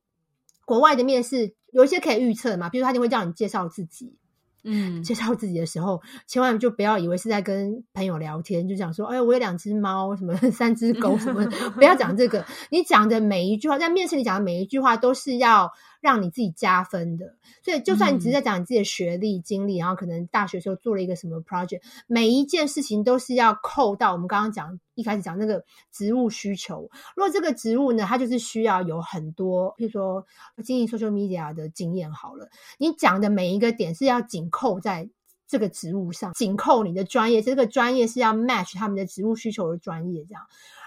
国外的面试有一些可以预测的嘛，比如他一定会叫你介绍自己。嗯，介绍自己的时候，千万就不要以为是在跟朋友聊天，就讲说，哎，我有两只猫，什么 三只狗，什么，不要讲这个。你讲的每一句话，在面试里讲的每一句话，都是要让你自己加分的。所以，就算你只是在讲你自己的学历、经历，然后可能大学时候做了一个什么 project，每一件事情都是要扣到我们刚刚讲一开始讲那个职务需求。如果这个职务呢，它就是需要有很多，譬如说经营 social media 的经验，好了，你讲的每一个点是要紧。扣在这个职务上，紧扣你的专业，这个专业是要 match 他们的职务需求的专业，这样。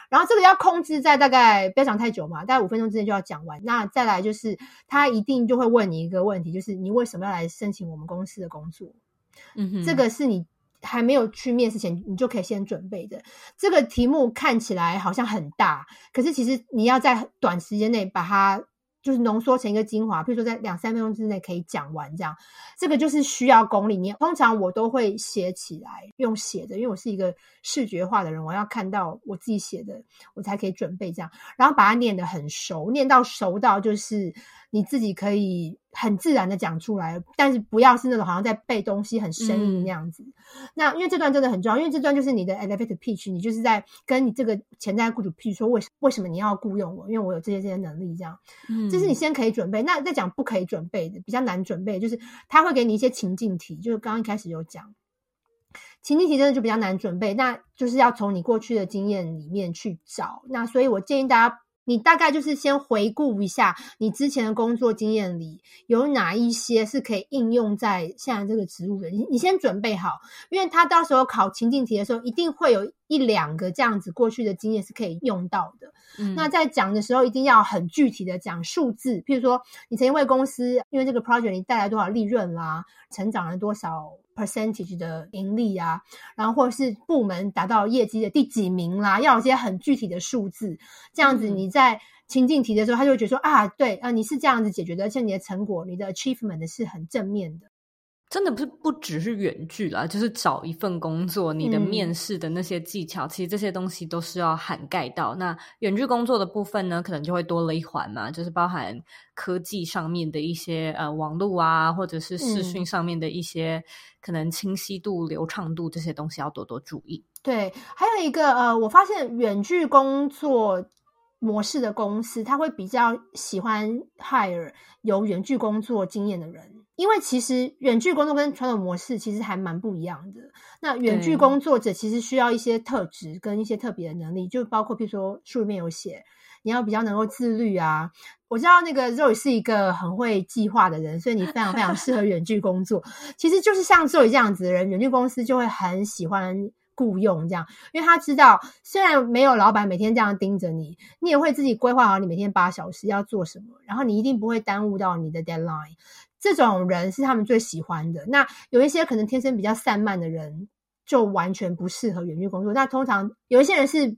然后这个要控制在大概不要讲太久嘛，大概五分钟之内就要讲完。那再来就是，他一定就会问你一个问题，就是你为什么要来申请我们公司的工作？嗯哼，这个是你还没有去面试前，你就可以先准备的。这个题目看起来好像很大，可是其实你要在短时间内把它。就是浓缩成一个精华，比如说在两三分钟之内可以讲完这样，这个就是需要功力。你通常我都会写起来，用写的，因为我是一个视觉化的人，我要看到我自己写的，我才可以准备这样，然后把它念得很熟，念到熟到就是。你自己可以很自然的讲出来，但是不要是那种好像在背东西很生硬那样子。嗯、那因为这段真的很重要，因为这段就是你的 elevator pitch，你就是在跟你这个潜在雇主 pitch 说为什为什么你要雇佣我，因为我有这些这些能力这样。嗯，这是你先可以准备。那再讲不可以准备的，比较难准备，就是他会给你一些情境题，就是刚刚一开始有讲，情境题真的就比较难准备，那就是要从你过去的经验里面去找。那所以我建议大家。你大概就是先回顾一下你之前的工作经验里有哪一些是可以应用在现在这个职务的，你你先准备好，因为他到时候考情境题的时候，一定会有一两个这样子过去的经验是可以用到的。嗯，那在讲的时候一定要很具体的讲数字，譬如说你曾经为公司因为这个 project 你带来多少利润啦，成长了多少 percentage 的盈利啊，然后或者是部门达到业绩的第几名啦，要有些很具体的数字，这样子你在情境题的时候，他就会觉得说啊，对啊，你是这样子解决的，而且你的成果，你的 achievement 是很正面的。真的不是不只是远距啦，就是找一份工作，你的面试的那些技巧，嗯、其实这些东西都是要涵盖到。那远距工作的部分呢，可能就会多了一环嘛，就是包含科技上面的一些呃网络啊，或者是视讯上面的一些、嗯、可能清晰度、流畅度这些东西要多多注意。对，还有一个呃，我发现远距工作模式的公司，他会比较喜欢 hire 有远距工作经验的人。因为其实远距工作跟传统模式其实还蛮不一样的。那远距工作者其实需要一些特质跟一些特别的能力，就包括譬如说书里面有写，你要比较能够自律啊。我知道那个 Zoe 是一个很会计划的人，所以你非常非常适合远距工作。其实就是像 Zoe 这样子的人，远距公司就会很喜欢雇佣这样，因为他知道虽然没有老板每天这样盯着你，你也会自己规划好你每天八小时要做什么，然后你一定不会耽误到你的 deadline。这种人是他们最喜欢的。那有一些可能天生比较散漫的人，就完全不适合远距工作。那通常有一些人是。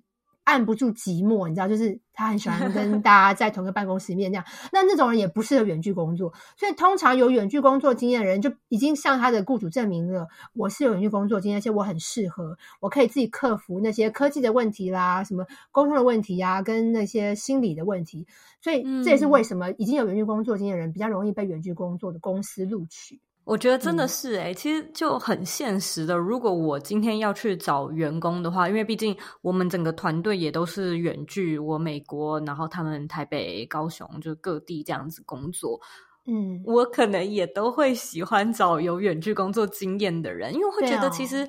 按不住寂寞，你知道，就是他很喜欢跟大家在同一个办公室里面这样。那那种人也不适合远距工作，所以通常有远距工作经验的人就已经向他的雇主证明了，我是有远距工作经验，而且我很适合，我可以自己克服那些科技的问题啦，什么沟通的问题啊，跟那些心理的问题。所以这也是为什么已经有远距工作经验的人比较容易被远距工作的公司录取。我觉得真的是诶、欸嗯、其实就很现实的。如果我今天要去找员工的话，因为毕竟我们整个团队也都是远距，我美国，然后他们台北、高雄，就各地这样子工作。嗯，我可能也都会喜欢找有远距工作经验的人，因为会觉得其实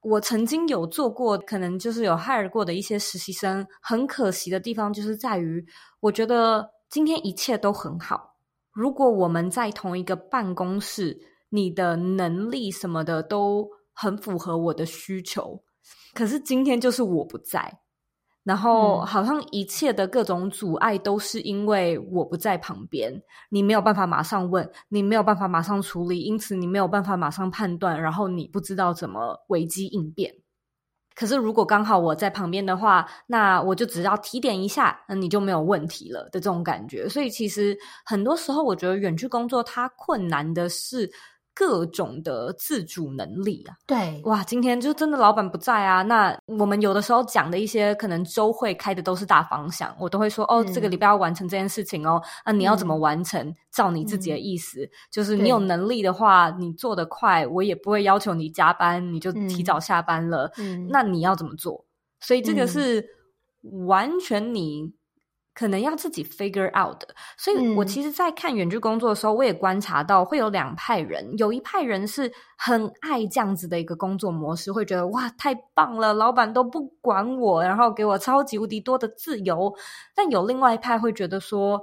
我曾经有做过，可能就是有 hire 过的一些实习生，很可惜的地方就是在于，我觉得今天一切都很好，如果我们在同一个办公室。你的能力什么的都很符合我的需求，可是今天就是我不在，然后好像一切的各种阻碍都是因为我不在旁边，你没有办法马上问，你没有办法马上处理，因此你没有办法马上判断，然后你不知道怎么危机应变。可是如果刚好我在旁边的话，那我就只要提点一下，那你就没有问题了的这种感觉。所以其实很多时候，我觉得远距工作它困难的是。各种的自主能力啊，对，哇，今天就真的老板不在啊，那我们有的时候讲的一些可能周会开的都是大方向，我都会说哦，这个礼拜要完成这件事情哦，那、你要怎么完成？嗯、照你自己的意思，嗯、就是你有能力的话，你做得快，我也不会要求你加班，你就提早下班了。嗯，那你要怎么做？所以这个是完全你。可能要自己 figure out 的，所以我其实，在看远距工作的时候，我也观察到会有两派人，有一派人是很爱这样子的一个工作模式，会觉得哇，太棒了，老板都不管我，然后给我超级无敌多的自由。但有另外一派会觉得说，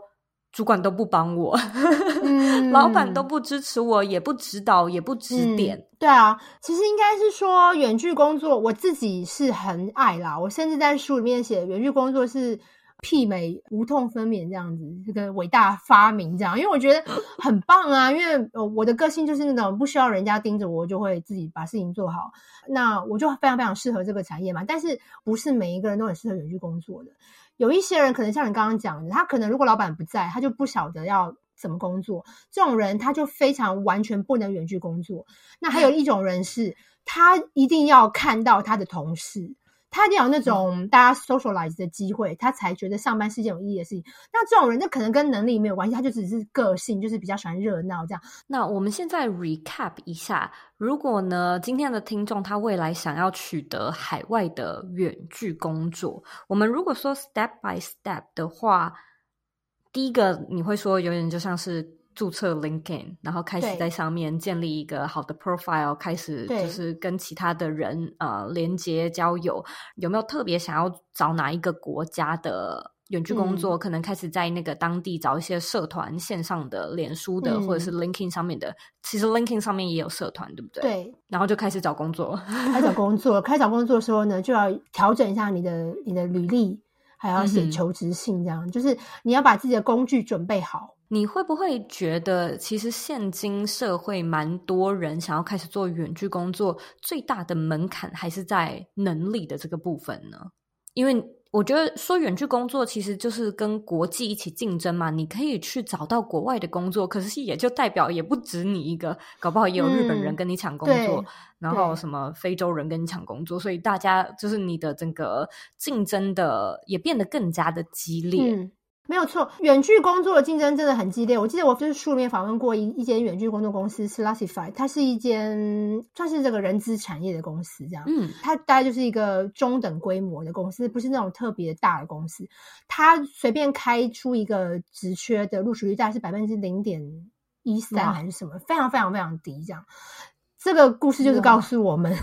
主管都不帮我，嗯、老板都不支持我，也不指导，也不指点。嗯、对啊，其实应该是说远距工作，我自己是很爱啦。我甚至在书里面写，远距工作是。媲美无痛分娩这样子，这个伟大发明这样，因为我觉得很棒啊。因为我的个性就是那种不需要人家盯着我，就会自己把事情做好。那我就非常非常适合这个产业嘛。但是不是每一个人都很适合远距工作的。有一些人可能像你刚刚讲的，他可能如果老板不在，他就不晓得要怎么工作。这种人他就非常完全不能远距工作。那还有一种人是，他一定要看到他的同事。他一定要有那种大家 socialize 的机会，他才觉得上班是件有意义的事情。那这种人，那可能跟能力没有关系，他就只是个性，就是比较喜欢热闹这样。那我们现在 recap 一下，如果呢，今天的听众他未来想要取得海外的远距工作，我们如果说 step by step 的话，第一个你会说有点就像是。注册 LinkedIn，然后开始在上面建立一个好的 profile，开始就是跟其他的人呃连接交友。有没有特别想要找哪一个国家的远距工作？嗯、可能开始在那个当地找一些社团，线上的、脸书的，嗯、或者是 LinkedIn 上面的。其实 LinkedIn 上面也有社团，对不对？对。然后就开始找工作，开始找工作。开始找工作的时候呢，就要调整一下你的你的履历。还要写求职信，这样、嗯、就是你要把自己的工具准备好。你会不会觉得，其实现今社会蛮多人想要开始做远距工作，最大的门槛还是在能力的这个部分呢？因为我觉得说远距工作其实就是跟国际一起竞争嘛，你可以去找到国外的工作，可是也就代表也不止你一个，搞不好也有日本人跟你抢工作，嗯、然后什么非洲人跟你抢工作，所以大家就是你的整个竞争的也变得更加的激烈。嗯没有错，远距工作的竞争真的很激烈。我记得我就是书里面访问过一一间远距工作公司，Classify，它是一间算是这个人资产业的公司，这样。嗯，它大概就是一个中等规模的公司，不是那种特别大的公司。它随便开出一个职缺的录取率大概是百分之零点一三还是什么，非常非常非常低，这样。这个故事就是告诉我们，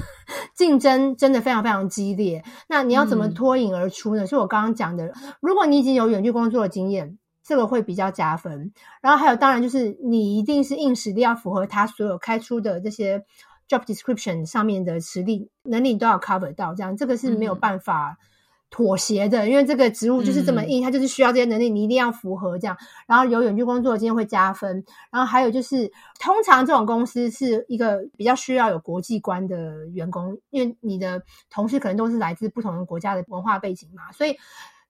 竞争真的非常非常激烈。那你要怎么脱颖而出呢？是、嗯、我刚刚讲的，如果你已经有远距工作的经验，这个会比较加分。然后还有，当然就是你一定是硬实力要符合他所有开出的这些 job description 上面的实力能力，你都要 cover 到。这样这个是没有办法。妥协的，因为这个职务就是这么硬，嗯，它就是需要这些能力，你一定要符合这样。然后有远距工作的经验会加分。然后还有就是，通常这种公司是一个比较需要有国际观的员工，因为你的同事可能都是来自不同的国家的文化背景嘛，所以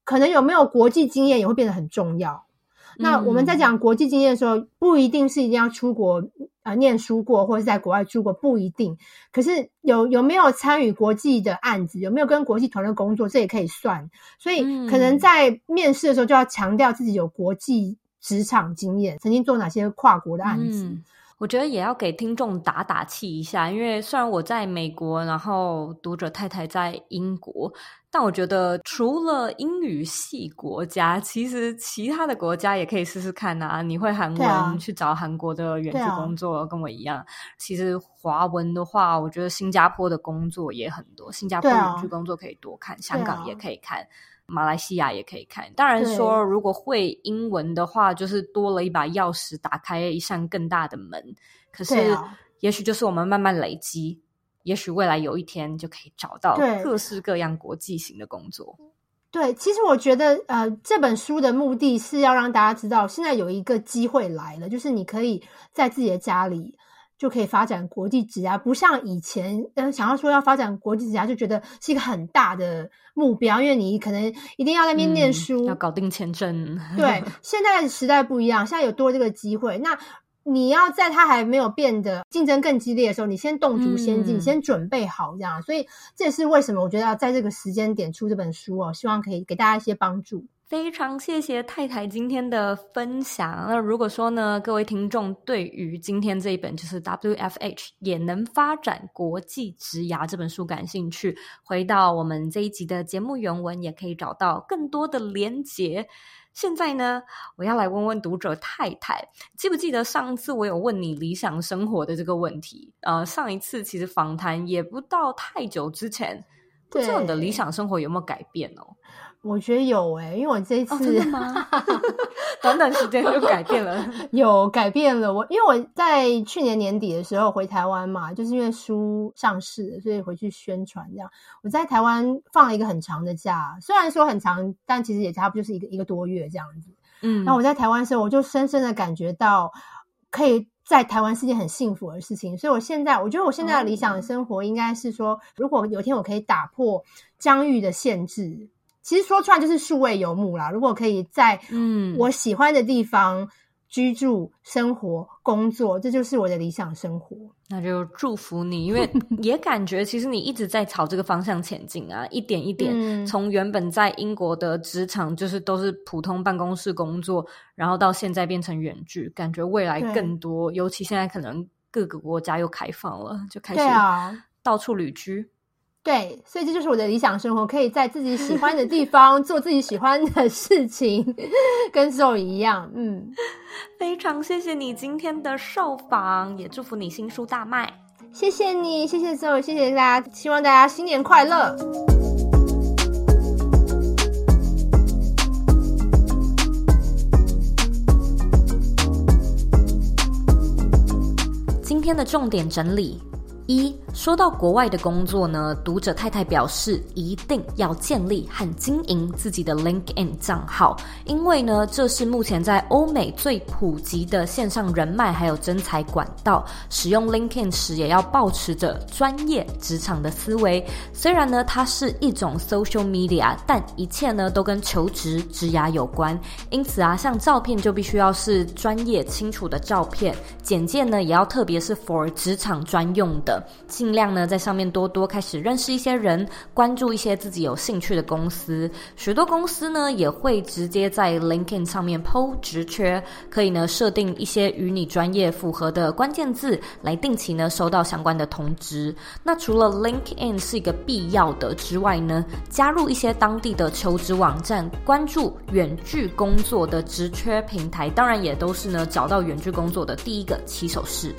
可能有没有国际经验也会变得很重要。那我们在讲国际经验的时候，不一定是一定要出国啊、呃、念书过，或者是在国外住过，不一定。可是有有没有参与国际的案子，有没有跟国际团队工作，这也可以算。所以可能在面试的时候就要强调自己有国际职场经验，曾经做哪些跨国的案子。嗯我觉得也要给听众打打气一下，因为虽然我在美国，然后读者太太在英国，但我觉得除了英语系国家，其实其他的国家也可以试试看啊。你会韩文，啊、去找韩国的远距工作，跟我一样。其实华文的话，我觉得新加坡的工作也很多，新加坡远距工作可以多看，香港也可以看。马来西亚也可以看，当然说如果会英文的话，就是多了一把钥匙，打开一扇更大的门。可是，也许就是我们慢慢累积，也许未来有一天就可以找到各式各样国际型的工作。对，其实我觉得，呃，这本书的目的是要让大家知道，现在有一个机会来了，就是你可以在自己的家里。就可以发展国际职涯，不像以前，嗯，想要说要发展国际职涯，就觉得是一个很大的目标，因为你可能一定要在那边念书，嗯，要搞定签证。对，现在的时代不一样，现在有多这个机会，那你要在它还没有变得竞争更激烈的时候，你先动足先进，嗯，先准备好这样。所以这也是为什么我觉得要在这个时间点出这本书哦，希望可以给大家一些帮助。非常谢谢太太今天的分享。那如果说呢，各位听众对于今天这一本就是 WFH 也能发展国际职涯这本书感兴趣，回到我们这一集的节目原文，也可以找到更多的连结。现在呢，我要来问问读者太太，记不记得上次我有问你理想生活的这个问题？呃，上一次其实访谈也不到太久之前，不知道你的理想生活有没有改变哦？我觉得有诶、欸，因为我这一次、哦、真的吗？短短时间就改变了，有改变了。我因为我在去年年底的时候回台湾嘛，就是因为书上市，所以回去宣传这样。我在台湾放了一个很长的假，虽然说很长，但其实也差不多就是一个一个多月这样子。嗯，然后我在台湾的时候，我就深深的感觉到，可以在台湾是件很幸福的事情。所以我现在，我觉得我现在的理想的生活应该是说，如果有一天我可以打破疆域的限制。其实说出来就是数位游牧啦。如果可以在嗯我喜欢的地方居住、生活、工作，这就是我的理想生活。那就祝福你，因为 也感觉其实你一直在朝这个方向前进啊，一点一点，从原本在英国的职场就是都是普通办公室工作，然后到现在变成远距，感觉未来更多，尤其现在可能各个国家又开放了，就开始到处旅居。对，所以这就是我的理想生活，可以在自己喜欢的地方 做自己喜欢的事情，跟 Zoe 一样。嗯，非常谢谢你今天的受访，也祝福你新书大卖。谢谢你，谢谢 Zoe，谢谢大家，希望大家新年快乐。今天的重点整理。一说到国外的工作呢，读者太太表示一定要建立和经营自己的 LinkedIn 账号，因为呢，这是目前在欧美最普及的线上人脉还有征才管道。使用 LinkedIn 时，也要保持着专业职场的思维。虽然呢，它是一种 social media，但一切呢都跟求职、职涯有关。因此啊，像照片就必须要是专业清楚的照片，简介呢也要特别是 for 职场专用的。尽量呢，在上面多多开始认识一些人，关注一些自己有兴趣的公司。许多公司呢，也会直接在 LinkedIn 上面 po 职缺，可以呢设定一些与你专业符合的关键字，来定期呢收到相关的通知。那除了 LinkedIn 是一个必要的之外呢，加入一些当地的求职网站，关注远距工作的职缺平台，当然也都是呢找到远距工作的第一个起手式。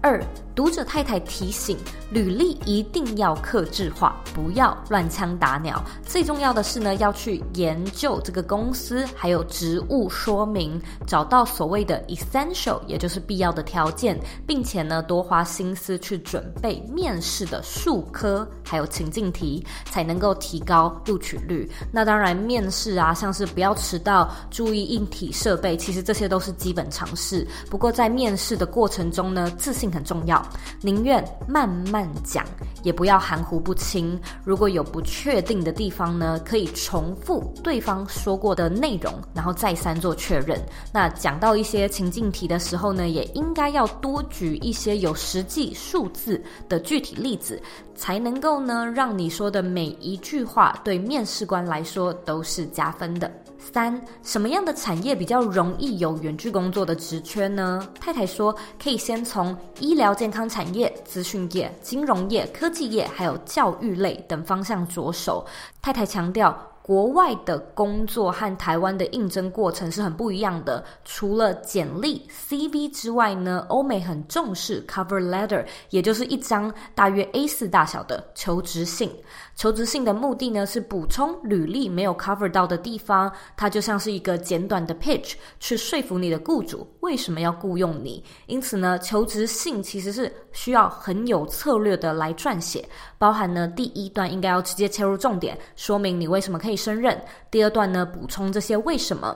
二。读者太太提醒：履历一定要克制化，不要乱枪打鸟。最重要的是呢，要去研究这个公司，还有职务说明，找到所谓的 essential，也就是必要的条件，并且呢，多花心思去准备面试的数科，还有情境题，才能够提高录取率。那当然，面试啊，像是不要迟到，注意硬体设备，其实这些都是基本常识。不过在面试的过程中呢，自信很重要。宁愿慢慢讲，也不要含糊不清。如果有不确定的地方呢，可以重复对方说过的内容，然后再三做确认。那讲到一些情境题的时候呢，也应该要多举一些有实际数字的具体例子，才能够呢，让你说的每一句话对面试官来说都是加分的。三，什么样的产业比较容易有远距工作的职缺呢？太太说，可以先从医疗健康产业、资讯业、金融业、科技企业，还有教育类等方向着手。太太强调。国外的工作和台湾的应征过程是很不一样的。除了简历 （CV） 之外呢，欧美很重视 cover letter，也就是一张大约 A4 大小的求职信。求职信的目的呢，是补充履历没有 cover 到的地方。它就像是一个简短的 pitch，去说服你的雇主为什么要雇佣你。因此呢，求职信其实是需要很有策略的来撰写，包含呢，第一段应该要直接切入重点，说明你为什么可以胜任。第二段呢，补充这些为什么，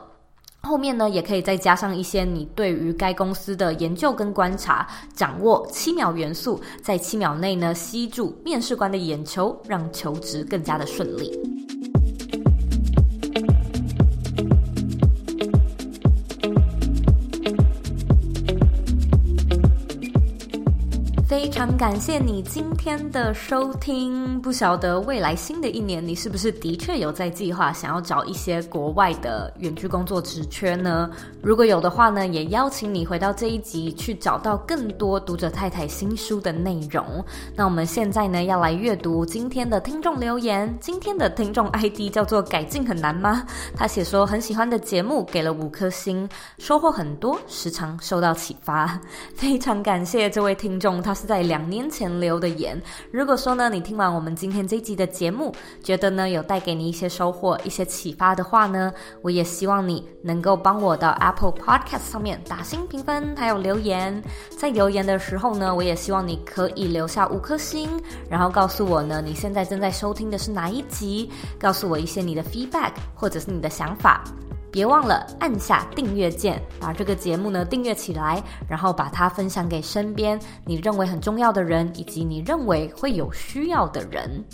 后面呢，也可以再加上一些你对于该公司的研究跟观察，掌握七秒元素，在七秒内呢，吸住面试官的眼球，让求职更加的顺利。非常感谢你今天的收听。不晓得未来新的一年，你是不是的确有在计划想要找一些国外的远距工作职缺呢？如果有的话呢，也邀请你回到这一集去找到更多读者太太新书的内容。那我们现在呢，要来阅读今天的听众留言。今天的听众 ID 叫做“改进很难吗”？他写说很喜欢的节目，给了五颗星，收获很多，时常受到启发。非常感谢这位听众，他。是在两年前留的言。如果说呢，你听完我们今天这一集的节目，觉得呢有带给你一些收获、一些启发的话呢，我也希望你能够帮我到 Apple Podcast 上面打星评分，还有留言。在留言的时候呢，我也希望你可以留下五颗星，然后告诉我呢，你现在正在收听的是哪一集，告诉我一些你的 feedback 或者是你的想法。别忘了按下订阅键，把这个节目呢订阅起来，然后把它分享给身边你认为很重要的人，以及你认为会有需要的人。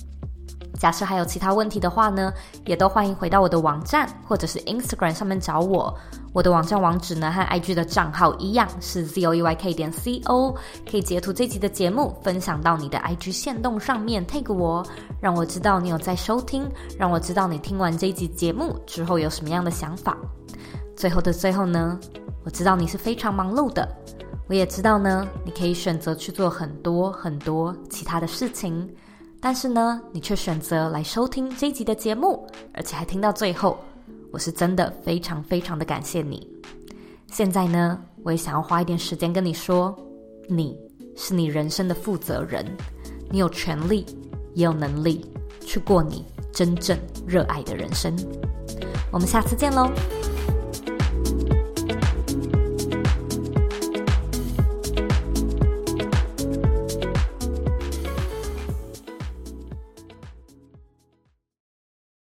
假设还有其他问题的话呢，也都欢迎回到我的网站或者是 Instagram 上面找我。我的网站网址呢和 IG 的账号一样是 zoeyk 点 co，可以截图这集的节目分享到你的 IG 线动上面 tag 我，让我知道你有在收听，让我知道你听完这一集节目之后有什么样的想法。最后的最后呢，我知道你是非常忙碌的，我也知道呢，你可以选择去做很多很多其他的事情。但是呢，你却选择来收听这一集的节目，而且还听到最后，我是真的非常非常的感谢你。现在呢，我也想要花一点时间跟你说，你是你人生的负责人，你有权利，也有能力去过你真正热爱的人生。我们下次见喽。